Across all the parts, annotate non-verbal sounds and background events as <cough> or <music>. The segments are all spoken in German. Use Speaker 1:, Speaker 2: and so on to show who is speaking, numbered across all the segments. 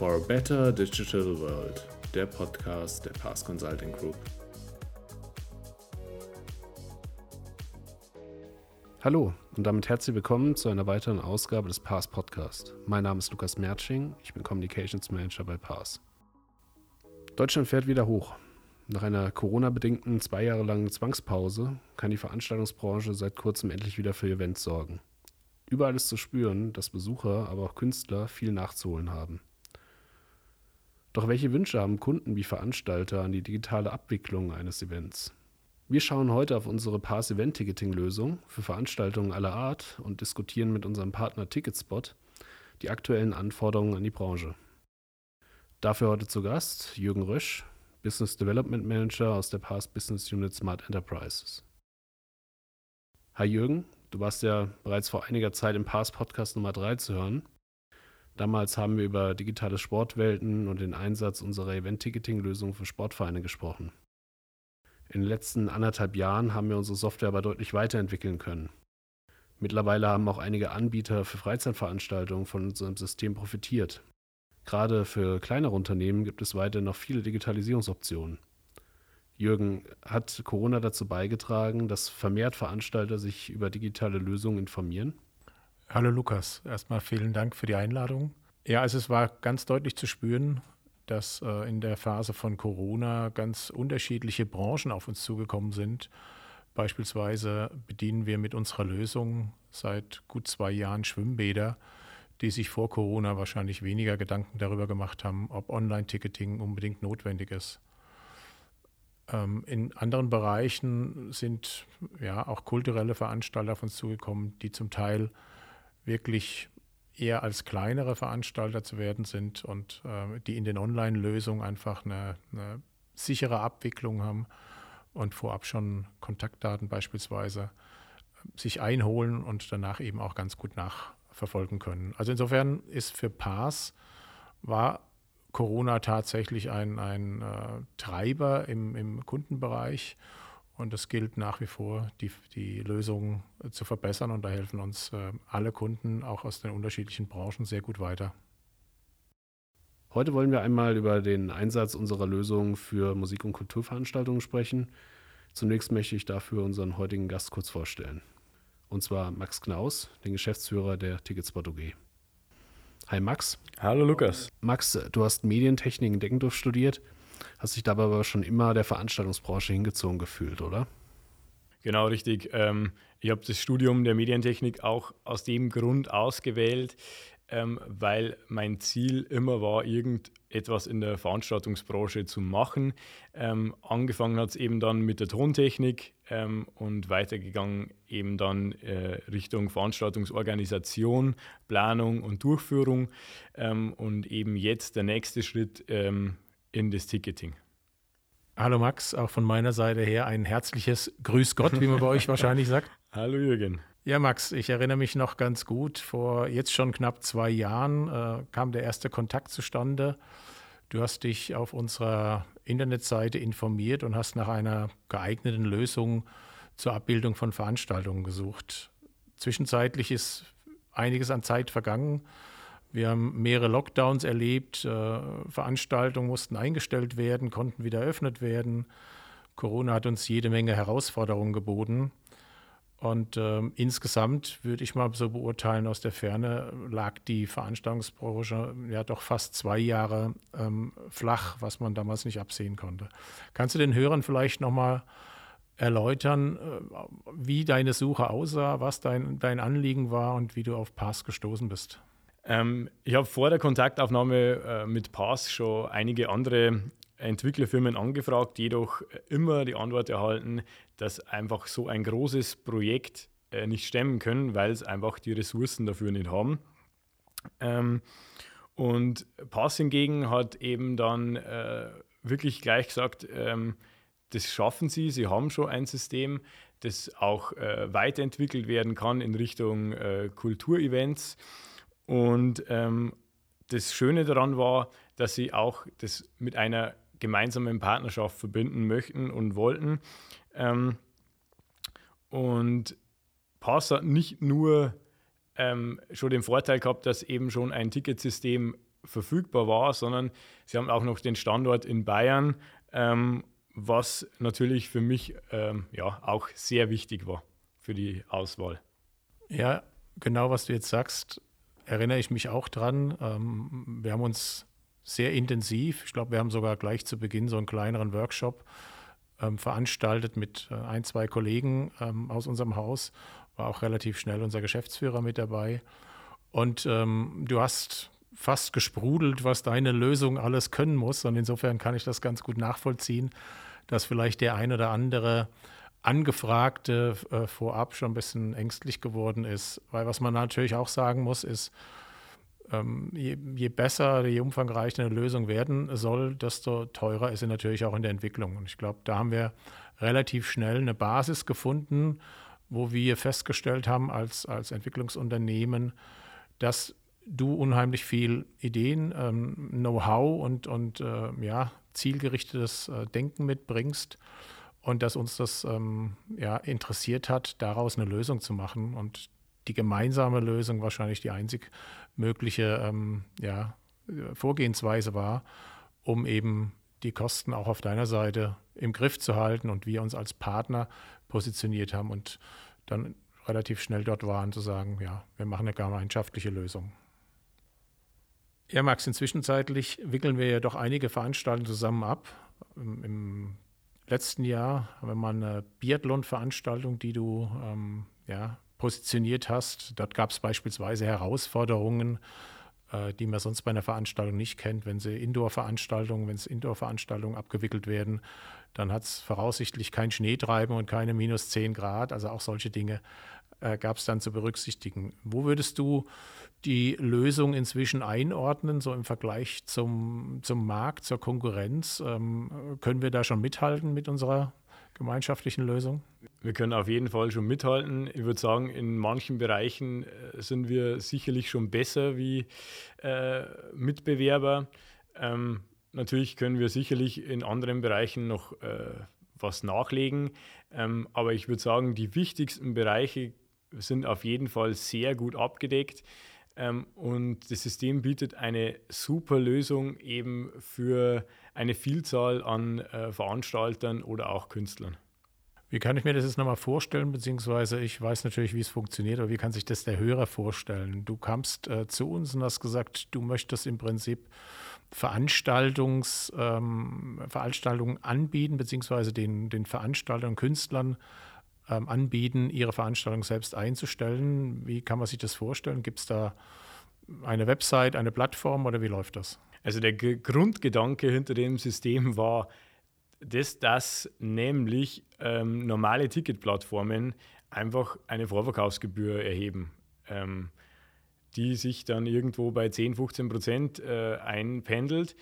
Speaker 1: For a Better Digital World, der Podcast der Pass Consulting Group.
Speaker 2: Hallo und damit herzlich willkommen zu einer weiteren Ausgabe des Pass Podcast. Mein Name ist Lukas Mertsching, ich bin Communications Manager bei Pass. Deutschland fährt wieder hoch. Nach einer Corona-bedingten zwei Jahre langen Zwangspause kann die Veranstaltungsbranche seit kurzem endlich wieder für Events sorgen. Überall ist zu spüren, dass Besucher, aber auch Künstler viel nachzuholen haben. Doch welche Wünsche haben Kunden wie Veranstalter an die digitale Abwicklung eines Events? Wir schauen heute auf unsere Pass Event Ticketing Lösung für Veranstaltungen aller Art und diskutieren mit unserem Partner Ticketspot die aktuellen Anforderungen an die Branche. Dafür heute zu Gast Jürgen Rösch, Business Development Manager aus der Pass Business Unit Smart Enterprises. Hi Jürgen, Du warst ja bereits vor einiger Zeit im Pass Podcast Nummer 3 zu hören. Damals haben wir über digitale Sportwelten und den Einsatz unserer Event-Ticketing-Lösung für Sportvereine gesprochen. In den letzten anderthalb Jahren haben wir unsere Software aber deutlich weiterentwickeln können. Mittlerweile haben auch einige Anbieter für Freizeitveranstaltungen von unserem System profitiert. Gerade für kleinere Unternehmen gibt es weiter noch viele Digitalisierungsoptionen. Jürgen, hat Corona dazu beigetragen, dass vermehrt Veranstalter sich über digitale Lösungen informieren?
Speaker 3: Hallo Lukas, erstmal vielen Dank für die Einladung. Ja, also es war ganz deutlich zu spüren, dass äh, in der Phase von Corona ganz unterschiedliche Branchen auf uns zugekommen sind. Beispielsweise bedienen wir mit unserer Lösung seit gut zwei Jahren Schwimmbäder, die sich vor Corona wahrscheinlich weniger Gedanken darüber gemacht haben, ob Online-Ticketing unbedingt notwendig ist. Ähm, in anderen Bereichen sind ja auch kulturelle Veranstalter auf uns zugekommen, die zum Teil wirklich eher als kleinere Veranstalter zu werden sind und äh, die in den Online-Lösungen einfach eine, eine, sichere Abwicklung haben und vorab schon Kontaktdaten beispielsweise äh, sich einholen und danach eben auch ganz gut nachverfolgen können. Also insofern ist für PAS war Corona tatsächlich ein, ein äh, Treiber im, im Kundenbereich. Und es gilt nach wie vor, die, die Lösung äh, zu verbessern. Und da helfen uns äh, alle Kunden, auch aus den unterschiedlichen Branchen, sehr gut weiter.
Speaker 2: Heute wollen wir einmal über den Einsatz unserer Lösung für Musik- und Kulturveranstaltungen sprechen. Zunächst möchte ich dafür unseren heutigen Gast kurz vorstellen. Und zwar Max Knaus, den Geschäftsführer der Ticketspot UG. Hi Max.
Speaker 4: Hallo Lukas.
Speaker 2: Max, du hast Medientechnik in Deckendorf studiert, hast dich dabei aber schon immer der Veranstaltungsbranche hingezogen gefühlt, oder?
Speaker 4: Genau, richtig. Ähm, ich habe das Studium der Medientechnik auch aus dem Grund ausgewählt, ähm, weil mein Ziel immer war, irgendetwas in der Veranstaltungsbranche zu machen. Ähm, angefangen hat es eben dann mit der Tontechnik ähm, und weitergegangen eben dann äh, Richtung Veranstaltungsorganisation, Planung und Durchführung ähm, und eben jetzt der nächste Schritt ähm, in das Ticketing.
Speaker 3: Hallo Max, auch von meiner Seite her ein herzliches Grüß Gott, wie man bei euch <laughs> wahrscheinlich sagt.
Speaker 4: Hallo Jürgen.
Speaker 3: Ja, Max, ich erinnere mich noch ganz gut. Vor jetzt schon knapp zwei Jahren äh, kam der erste Kontakt zustande. Du hast dich auf unserer Internetseite informiert und hast nach einer geeigneten Lösung zur Abbildung von Veranstaltungen gesucht. Zwischenzeitlich ist einiges an Zeit vergangen. Wir haben mehrere Lockdowns erlebt. Äh, Veranstaltungen mussten eingestellt werden, konnten wieder eröffnet werden. Corona hat uns jede Menge Herausforderungen geboten. Und ähm, insgesamt würde ich mal so beurteilen, aus der Ferne lag die Veranstaltungsbranche ja doch fast zwei Jahre ähm, flach, was man damals nicht absehen konnte. Kannst du den Hörern vielleicht nochmal erläutern, äh, wie deine Suche aussah, was dein, dein Anliegen war und wie du auf Pass gestoßen bist?
Speaker 4: Ähm, ich habe vor der Kontaktaufnahme äh, mit Pass schon einige andere Entwicklerfirmen angefragt, jedoch immer die Antwort erhalten, dass einfach so ein großes Projekt äh, nicht stemmen können, weil es einfach die Ressourcen dafür nicht haben. Ähm, und Pass hingegen hat eben dann äh, wirklich gleich gesagt, ähm, das schaffen sie, sie haben schon ein System, das auch äh, weiterentwickelt werden kann in Richtung äh, Kulturevents. Und ähm, das Schöne daran war, dass sie auch das mit einer gemeinsamen Partnerschaft verbinden möchten und wollten. Ähm, und Pass hat nicht nur ähm, schon den Vorteil gehabt, dass eben schon ein Ticketsystem verfügbar war, sondern sie haben auch noch den Standort in Bayern, ähm, was natürlich für mich ähm, ja auch sehr wichtig war für die Auswahl.
Speaker 3: Ja, genau was du jetzt sagst, erinnere ich mich auch dran. Ähm, wir haben uns sehr intensiv, ich glaube, wir haben sogar gleich zu Beginn so einen kleineren Workshop ähm, veranstaltet mit äh, ein, zwei Kollegen ähm, aus unserem Haus. War auch relativ schnell unser Geschäftsführer mit dabei. Und ähm, du hast fast gesprudelt, was deine Lösung alles können muss. Und insofern kann ich das ganz gut nachvollziehen, dass vielleicht der eine oder andere Angefragte äh, vorab schon ein bisschen ängstlich geworden ist. Weil was man natürlich auch sagen muss, ist, ähm, je, je, besser, je umfangreicher eine Lösung werden soll, desto teurer ist sie natürlich auch in der Entwicklung. Und ich glaube, da haben wir relativ schnell eine Basis gefunden, wo wir festgestellt haben als, als Entwicklungsunternehmen, dass du unheimlich viel Ideen, ähm, Know-how und, und äh, ja, zielgerichtetes äh, Denken mitbringst und dass uns das ähm, ja, interessiert hat, daraus eine Lösung zu machen und die gemeinsame Lösung wahrscheinlich die einzig mögliche ähm, ja, Vorgehensweise war, um eben die Kosten auch auf deiner Seite im Griff zu halten und wir uns als Partner positioniert haben und dann relativ schnell dort waren zu sagen, ja, wir machen eine gemeinschaftliche Lösung. Ja, Max, inzwischenzeitlich wickeln wir ja doch einige Veranstaltungen zusammen ab. Im, im letzten Jahr wir mal eine Biathlon-Veranstaltung, die du ähm, ja, positioniert hast. Dort gab es beispielsweise Herausforderungen, äh, die man sonst bei einer Veranstaltung nicht kennt. Wenn sie Indoor-Veranstaltungen, wenn es Indoor-Veranstaltungen abgewickelt werden, dann hat es voraussichtlich kein Schneetreiben und keine minus 10 Grad. Also auch solche Dinge äh, gab es dann zu berücksichtigen. Wo würdest du die Lösung inzwischen einordnen, so im Vergleich zum, zum Markt, zur Konkurrenz? Ähm, können wir da schon mithalten mit unserer gemeinschaftlichen Lösung?
Speaker 4: Wir können auf jeden Fall schon mithalten. Ich würde sagen, in manchen Bereichen äh, sind wir sicherlich schon besser wie äh, Mitbewerber. Ähm, natürlich können wir sicherlich in anderen Bereichen noch äh, was nachlegen. Ähm, aber ich würde sagen, die wichtigsten Bereiche sind auf jeden Fall sehr gut abgedeckt. Ähm, und das System bietet eine super Lösung eben für eine Vielzahl an äh, Veranstaltern oder auch Künstlern.
Speaker 3: Wie kann ich mir das jetzt nochmal vorstellen, beziehungsweise ich weiß natürlich, wie es funktioniert, aber wie kann sich das der Hörer vorstellen? Du kamst äh, zu uns und hast gesagt, du möchtest im Prinzip Veranstaltungs, ähm, Veranstaltungen anbieten, beziehungsweise den, den Veranstaltern, Künstlern ähm, anbieten, ihre Veranstaltung selbst einzustellen. Wie kann man sich das vorstellen? Gibt es da eine Website, eine Plattform oder wie läuft das?
Speaker 4: Also der G Grundgedanke hinter dem System war, dass, dass nämlich ähm, normale Ticketplattformen einfach eine Vorverkaufsgebühr erheben, ähm, die sich dann irgendwo bei 10, 15 Prozent äh, einpendelt,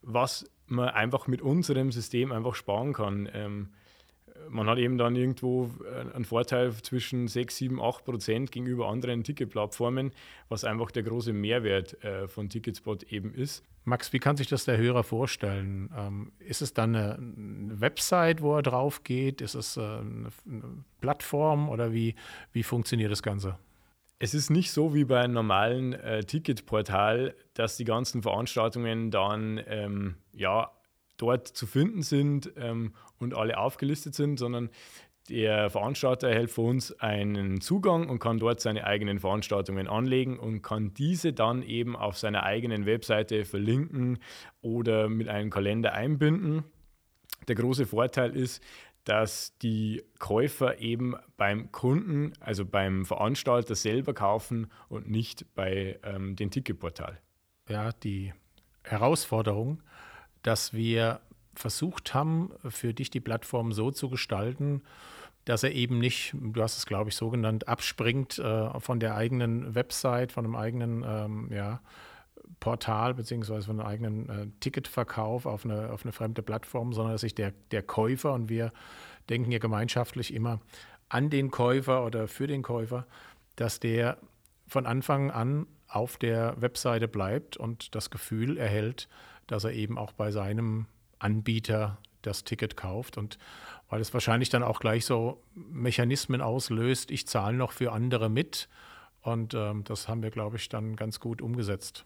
Speaker 4: was man einfach mit unserem System einfach sparen kann. Ähm, man hat eben dann irgendwo äh, einen Vorteil zwischen 6, 7, 8 Prozent gegenüber anderen Ticketplattformen, was einfach der große Mehrwert äh, von Ticketspot eben ist.
Speaker 3: Max, wie kann sich das der Hörer vorstellen? Ähm, ist es dann eine, Website, wo er drauf geht? Ist es äh, eine, Plattform oder wie, wie funktioniert das Ganze?
Speaker 4: Es ist nicht so wie bei einem normalen äh, Ticketportal, dass die ganzen Veranstaltungen dann ähm, ja, dort zu finden sind ähm, und alle aufgelistet sind, sondern der Veranstalter erhält von uns einen Zugang und kann dort seine eigenen Veranstaltungen anlegen und kann diese dann eben auf seiner eigenen Webseite verlinken oder mit einem Kalender einbinden. Der große Vorteil ist, dass die Käufer eben beim Kunden, also beim Veranstalter selber kaufen und nicht bei ähm, dem Ticketportal.
Speaker 3: Ja, die Herausforderung, dass wir versucht haben, für dich die Plattform so zu gestalten, dass er eben nicht, du hast es glaube ich so genannt, abspringt äh, von der eigenen Website, von einem eigenen ähm, ja, Portal beziehungsweise von einem eigenen äh, Ticketverkauf auf eine, auf eine fremde Plattform, sondern dass sich der, der Käufer und wir denken ja gemeinschaftlich immer an den Käufer oder für den Käufer, dass der von Anfang an auf der Webseite bleibt und das Gefühl erhält, dass er eben auch bei seinem Anbieter das Ticket kauft. Und weil es wahrscheinlich dann auch gleich so Mechanismen auslöst, ich zahle noch für andere mit. Und ähm, das haben wir, glaube ich, dann ganz gut umgesetzt.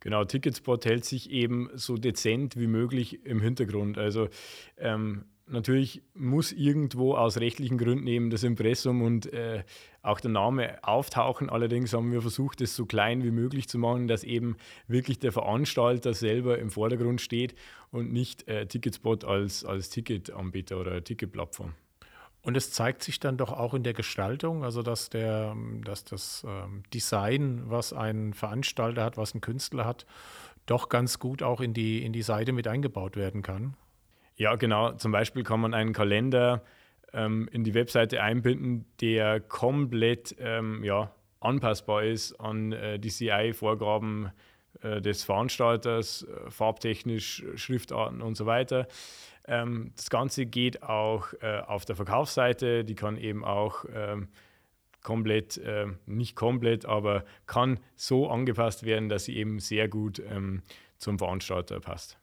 Speaker 4: Genau, Ticketspot hält sich eben so dezent wie möglich im Hintergrund. Also ähm, natürlich muss irgendwo aus rechtlichen Gründen eben das Impressum und äh, auch der Name auftauchen. Allerdings haben wir versucht, es so klein wie möglich zu machen, dass eben wirklich der Veranstalter selber im Vordergrund steht und nicht äh, Ticketspot als, als Ticketanbieter oder Ticketplattform.
Speaker 3: Und es zeigt sich dann doch auch in der Gestaltung, also dass, der, dass das ähm, Design, was ein Veranstalter hat, was ein Künstler hat, doch ganz gut auch in die, in die Seite mit eingebaut werden kann.
Speaker 4: Ja, genau. Zum Beispiel kann man einen Kalender ähm, in die Webseite einbinden, der komplett ähm, ja, anpassbar ist an äh, die CI-Vorgaben äh, des Veranstalters, äh, farbtechnisch, Schriftarten und so weiter. Ähm, das Ganze geht auch äh, auf der Verkaufsseite, die kann eben auch ähm, komplett, äh, nicht komplett, aber kann so angepasst werden, dass sie eben sehr gut ähm, zum Veranstalter passt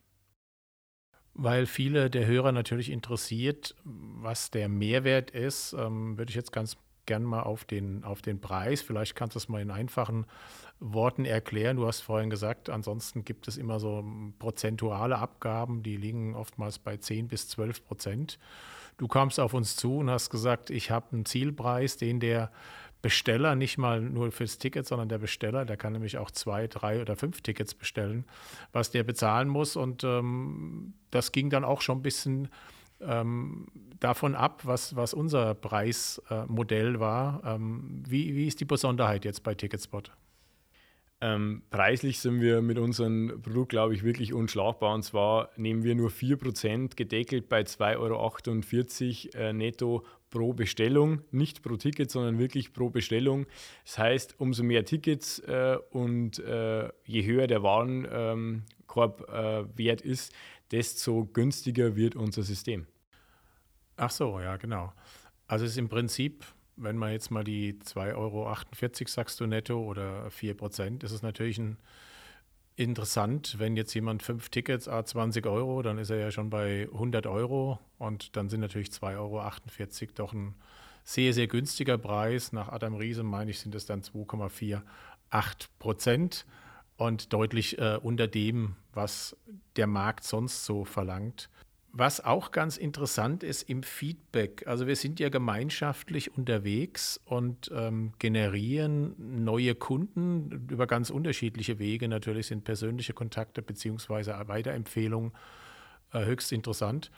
Speaker 3: weil viele der Hörer natürlich interessiert, was der Mehrwert ist, ähm, würde ich jetzt ganz gern mal auf den, auf den Preis. Vielleicht kannst du es mal in einfachen Worten erklären. Du hast vorhin gesagt, ansonsten gibt es immer so prozentuale Abgaben, die liegen oftmals bei 10 bis 12 Prozent. Du kamst auf uns zu und hast gesagt, ich habe einen Zielpreis, den der Besteller nicht mal nur fürs Ticket, sondern der Besteller, der kann nämlich auch zwei, drei oder fünf Tickets bestellen, was der bezahlen muss. Und ähm, das ging dann auch schon ein bisschen ähm, davon ab, was, was unser Preismodell äh, war. Ähm, wie, wie ist die Besonderheit jetzt bei Ticketspot?
Speaker 4: Ähm, preislich sind wir mit unserem Produkt, glaube ich, wirklich unschlagbar. Und zwar nehmen wir nur 4% gedeckelt bei 2,48 Euro äh, netto pro Bestellung, nicht pro Ticket, sondern wirklich pro Bestellung. Das heißt, umso mehr Tickets äh, und äh, je höher der Warenkorb äh, ist, desto günstiger wird unser System.
Speaker 3: Ach so, ja, genau. Also es ist im Prinzip wenn man jetzt mal die 2,48 Euro sagst du netto oder 4 Prozent, ist es natürlich ein, interessant, wenn jetzt jemand fünf Tickets, a 20 Euro, dann ist er ja schon bei 100 Euro und dann sind natürlich 2,48 Euro doch ein sehr, sehr günstiger Preis. Nach Adam Riese, meine ich, sind es dann 2,48 Prozent und deutlich äh, unter dem, was der Markt sonst so verlangt. Was auch ganz interessant ist im Feedback, also wir sind ja gemeinschaftlich unterwegs und ähm, generieren neue Kunden über ganz unterschiedliche Wege. Natürlich sind persönliche Kontakte bzw. Weiterempfehlungen äh, höchst interessant.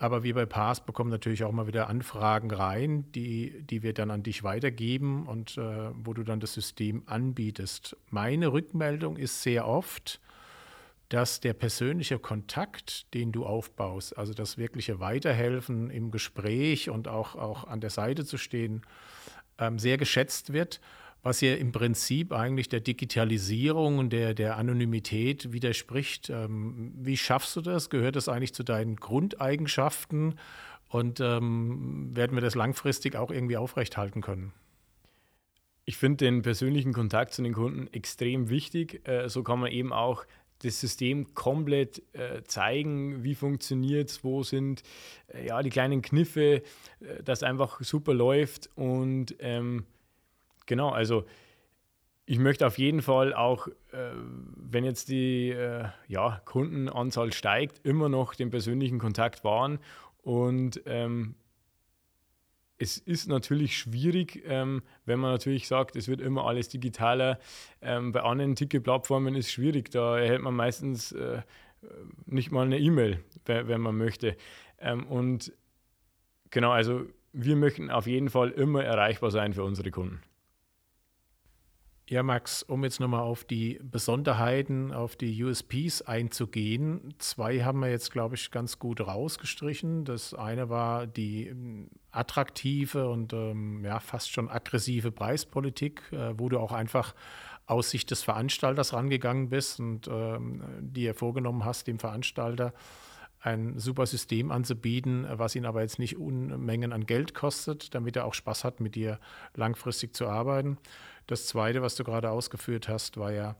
Speaker 3: Aber wir bei Pass bekommen natürlich auch mal wieder Anfragen rein, die, die wir dann an dich weitergeben und äh, wo du dann das System anbietest. Meine Rückmeldung ist sehr oft, dass der persönliche Kontakt, den du aufbaust, also das wirkliche Weiterhelfen im Gespräch und auch, auch an der Seite zu stehen, ähm, sehr geschätzt wird, was ja im Prinzip eigentlich der Digitalisierung und der, der Anonymität widerspricht. Ähm, wie schaffst du das? Gehört das eigentlich zu deinen Grundeigenschaften? Und ähm, werden wir das langfristig auch irgendwie aufrechthalten können?
Speaker 4: Ich finde den persönlichen Kontakt zu den Kunden extrem wichtig. Äh, so kann man eben auch das System komplett äh, zeigen, wie funktioniert es, wo sind äh, ja, die kleinen Kniffe, äh, dass einfach super läuft. Und ähm, genau, also ich möchte auf jeden Fall auch, äh, wenn jetzt die äh, ja, Kundenanzahl steigt, immer noch den persönlichen Kontakt wahren und ähm, es ist natürlich schwierig, ähm, wenn man natürlich sagt, es wird immer alles digitaler. Ähm, bei anderen Ticketplattformen ist es schwierig, da erhält man meistens äh, nicht mal eine E-Mail, wenn man möchte. Ähm, und genau, also wir möchten auf jeden Fall immer erreichbar sein für unsere Kunden.
Speaker 3: Ja, Max, um jetzt nochmal auf die Besonderheiten, auf die USPs einzugehen. Zwei haben wir jetzt, glaube ich, ganz gut rausgestrichen. Das eine war die attraktive und ähm, ja, fast schon aggressive Preispolitik, äh, wo du auch einfach aus Sicht des Veranstalters rangegangen bist und ähm, dir vorgenommen hast, dem Veranstalter ein super System anzubieten, was ihn aber jetzt nicht Unmengen an Geld kostet, damit er auch Spaß hat, mit dir langfristig zu arbeiten. Das Zweite, was du gerade ausgeführt hast, war ja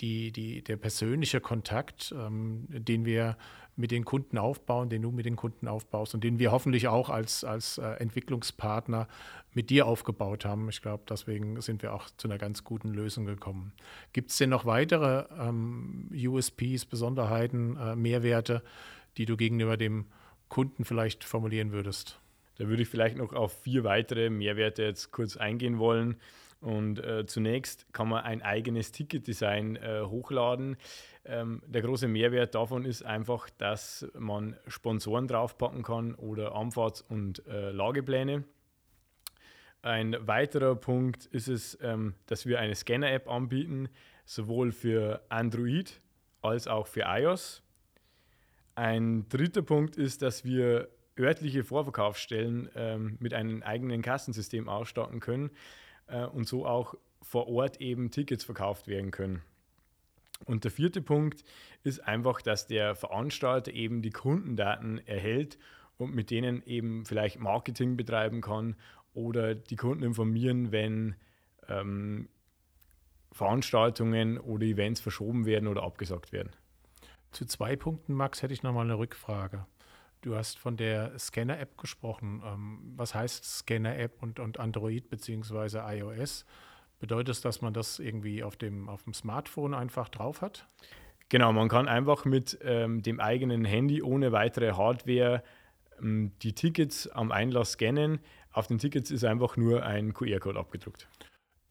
Speaker 3: die, die, der persönliche Kontakt, ähm, den wir mit den Kunden aufbauen, den du mit den Kunden aufbaust und den wir hoffentlich auch als, als äh, Entwicklungspartner mit dir aufgebaut haben. Ich glaube, deswegen sind wir auch zu einer ganz guten Lösung gekommen. Gibt es denn noch weitere ähm, USPs, Besonderheiten, äh, Mehrwerte, die du gegenüber dem Kunden vielleicht formulieren würdest?
Speaker 4: Da würde ich vielleicht noch auf vier weitere Mehrwerte jetzt kurz eingehen wollen. Und äh, zunächst kann man ein eigenes Ticketdesign äh, hochladen. Ähm, der große Mehrwert davon ist einfach, dass man Sponsoren draufpacken kann oder Anfahrts- und äh, Lagepläne. Ein weiterer Punkt ist es, ähm, dass wir eine Scanner-App anbieten, sowohl für Android als auch für iOS. Ein dritter Punkt ist, dass wir örtliche Vorverkaufsstellen ähm, mit einem eigenen Kassensystem ausstatten können äh, und so auch vor Ort eben Tickets verkauft werden können. Und der vierte Punkt ist einfach, dass der Veranstalter eben die Kundendaten erhält und mit denen eben vielleicht Marketing betreiben kann oder die Kunden informieren, wenn ähm, Veranstaltungen oder Events verschoben werden oder abgesagt werden.
Speaker 3: Zu zwei Punkten, Max, hätte ich nochmal eine Rückfrage. Du hast von der Scanner-App gesprochen. Ähm, was heißt Scanner-App und, und Android bzw. iOS? Bedeutet das, dass man das irgendwie auf dem, auf dem Smartphone einfach drauf hat?
Speaker 4: Genau, man kann einfach mit ähm, dem eigenen Handy ohne weitere Hardware ähm, die Tickets am Einlass scannen. Auf den Tickets ist einfach nur ein QR-Code abgedruckt.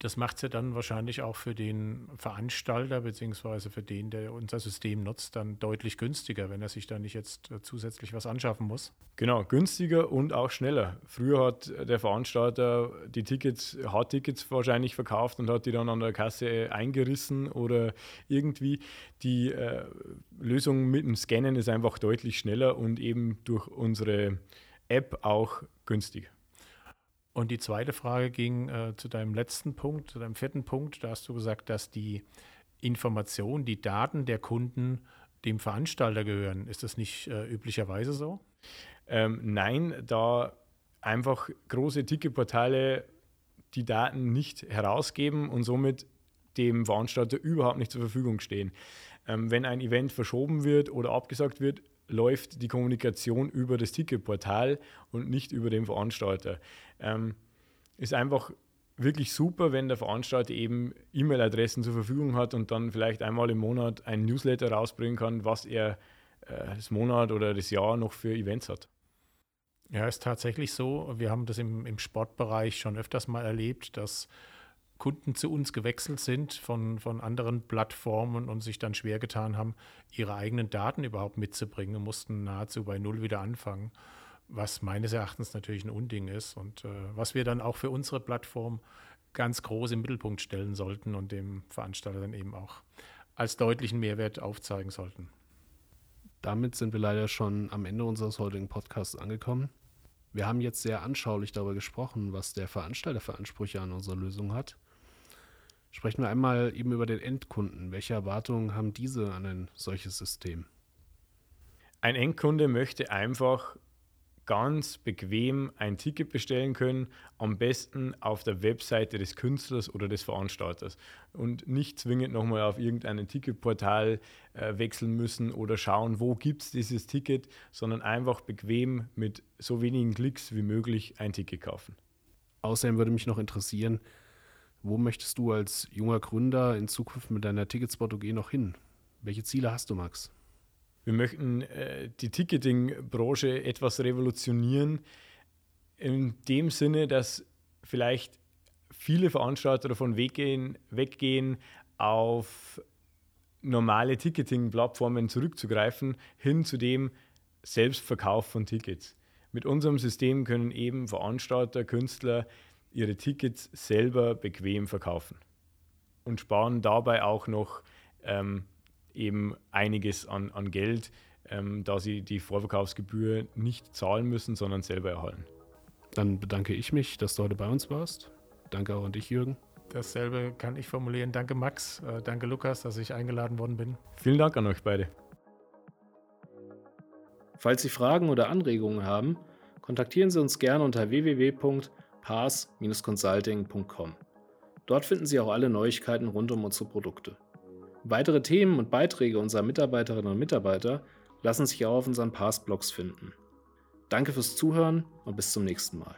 Speaker 3: Das macht es ja dann wahrscheinlich auch für den Veranstalter beziehungsweise für den, der unser System nutzt, dann deutlich günstiger, wenn er sich da nicht jetzt äh, zusätzlich was anschaffen muss.
Speaker 4: Genau, günstiger und auch schneller. Früher hat der Veranstalter die Tickets, Hardtickets wahrscheinlich verkauft und hat die dann an der Kasse eingerissen oder irgendwie. Die äh, Lösung mit dem Scannen ist einfach deutlich schneller und eben durch unsere App auch günstiger.
Speaker 3: Und die zweite Frage ging äh, zu deinem letzten Punkt, zu deinem vierten Punkt. Da hast du gesagt, dass die Informationen, die Daten der Kunden dem Veranstalter gehören. Ist das nicht äh, üblicherweise so?
Speaker 4: Ähm, nein, da einfach große Ticketportale die Daten nicht herausgeben und somit dem Veranstalter überhaupt nicht zur Verfügung stehen. Ähm, wenn ein Event verschoben wird oder abgesagt wird, läuft die Kommunikation über das Ticketportal und nicht über den Veranstalter. Ähm, ist einfach wirklich super, wenn der Veranstalter eben E-Mail-Adressen zur Verfügung hat und dann vielleicht einmal im Monat ein Newsletter rausbringen kann, was er äh, das Monat oder das Jahr noch für Events hat.
Speaker 3: Ja, ist tatsächlich so. Wir haben das im, im Sportbereich schon öfters mal erlebt, dass Kunden zu uns gewechselt sind von, von anderen Plattformen und sich dann schwer getan haben, ihre eigenen Daten überhaupt mitzubringen und mussten nahezu bei Null wieder anfangen, was meines Erachtens natürlich ein Unding ist und äh, was wir dann auch für unsere Plattform ganz groß im Mittelpunkt stellen sollten und dem Veranstalter dann eben auch als deutlichen Mehrwert aufzeigen sollten.
Speaker 2: Damit sind wir leider schon am Ende unseres heutigen Podcasts angekommen. Wir haben jetzt sehr anschaulich darüber gesprochen, was der Veranstalter für Ansprüche an unsere Lösung hat. Sprechen wir einmal eben über den Endkunden. Welche Erwartungen haben diese an ein solches System?
Speaker 4: Ein Endkunde möchte einfach ganz bequem ein Ticket bestellen können, am besten auf der Webseite des Künstlers oder des Veranstalters und nicht zwingend nochmal auf irgendein Ticketportal äh, wechseln müssen oder schauen, wo gibt es dieses Ticket, sondern einfach bequem mit so wenigen Klicks wie möglich ein Ticket kaufen.
Speaker 2: Außerdem würde mich noch interessieren, wo möchtest du als junger Gründer in Zukunft mit deiner Ticketspot-OG noch hin? Welche Ziele hast du, Max?
Speaker 4: Wir möchten äh, die Ticketing-Branche etwas revolutionieren, in dem Sinne, dass vielleicht viele Veranstalter davon weggehen, weggehen auf normale Ticketing-Plattformen zurückzugreifen, hin zu dem Selbstverkauf von Tickets. Mit unserem System können eben Veranstalter, Künstler ihre Tickets selber bequem verkaufen und sparen dabei auch noch ähm, eben einiges an, an Geld, ähm, da sie die Vorverkaufsgebühr nicht zahlen müssen, sondern selber erhalten.
Speaker 2: Dann bedanke ich mich, dass du heute bei uns warst. Danke auch an dich, Jürgen.
Speaker 3: Dasselbe kann ich formulieren. Danke, Max. Äh, danke, Lukas, dass ich eingeladen worden bin.
Speaker 4: Vielen Dank an euch beide.
Speaker 2: Falls Sie Fragen oder Anregungen haben, kontaktieren Sie uns gerne unter www pass-consulting.com. Dort finden Sie auch alle Neuigkeiten rund um unsere Produkte. Weitere Themen und Beiträge unserer Mitarbeiterinnen und Mitarbeiter
Speaker 1: lassen sich auch auf unseren Pass-Blogs finden. Danke fürs Zuhören und bis zum nächsten Mal.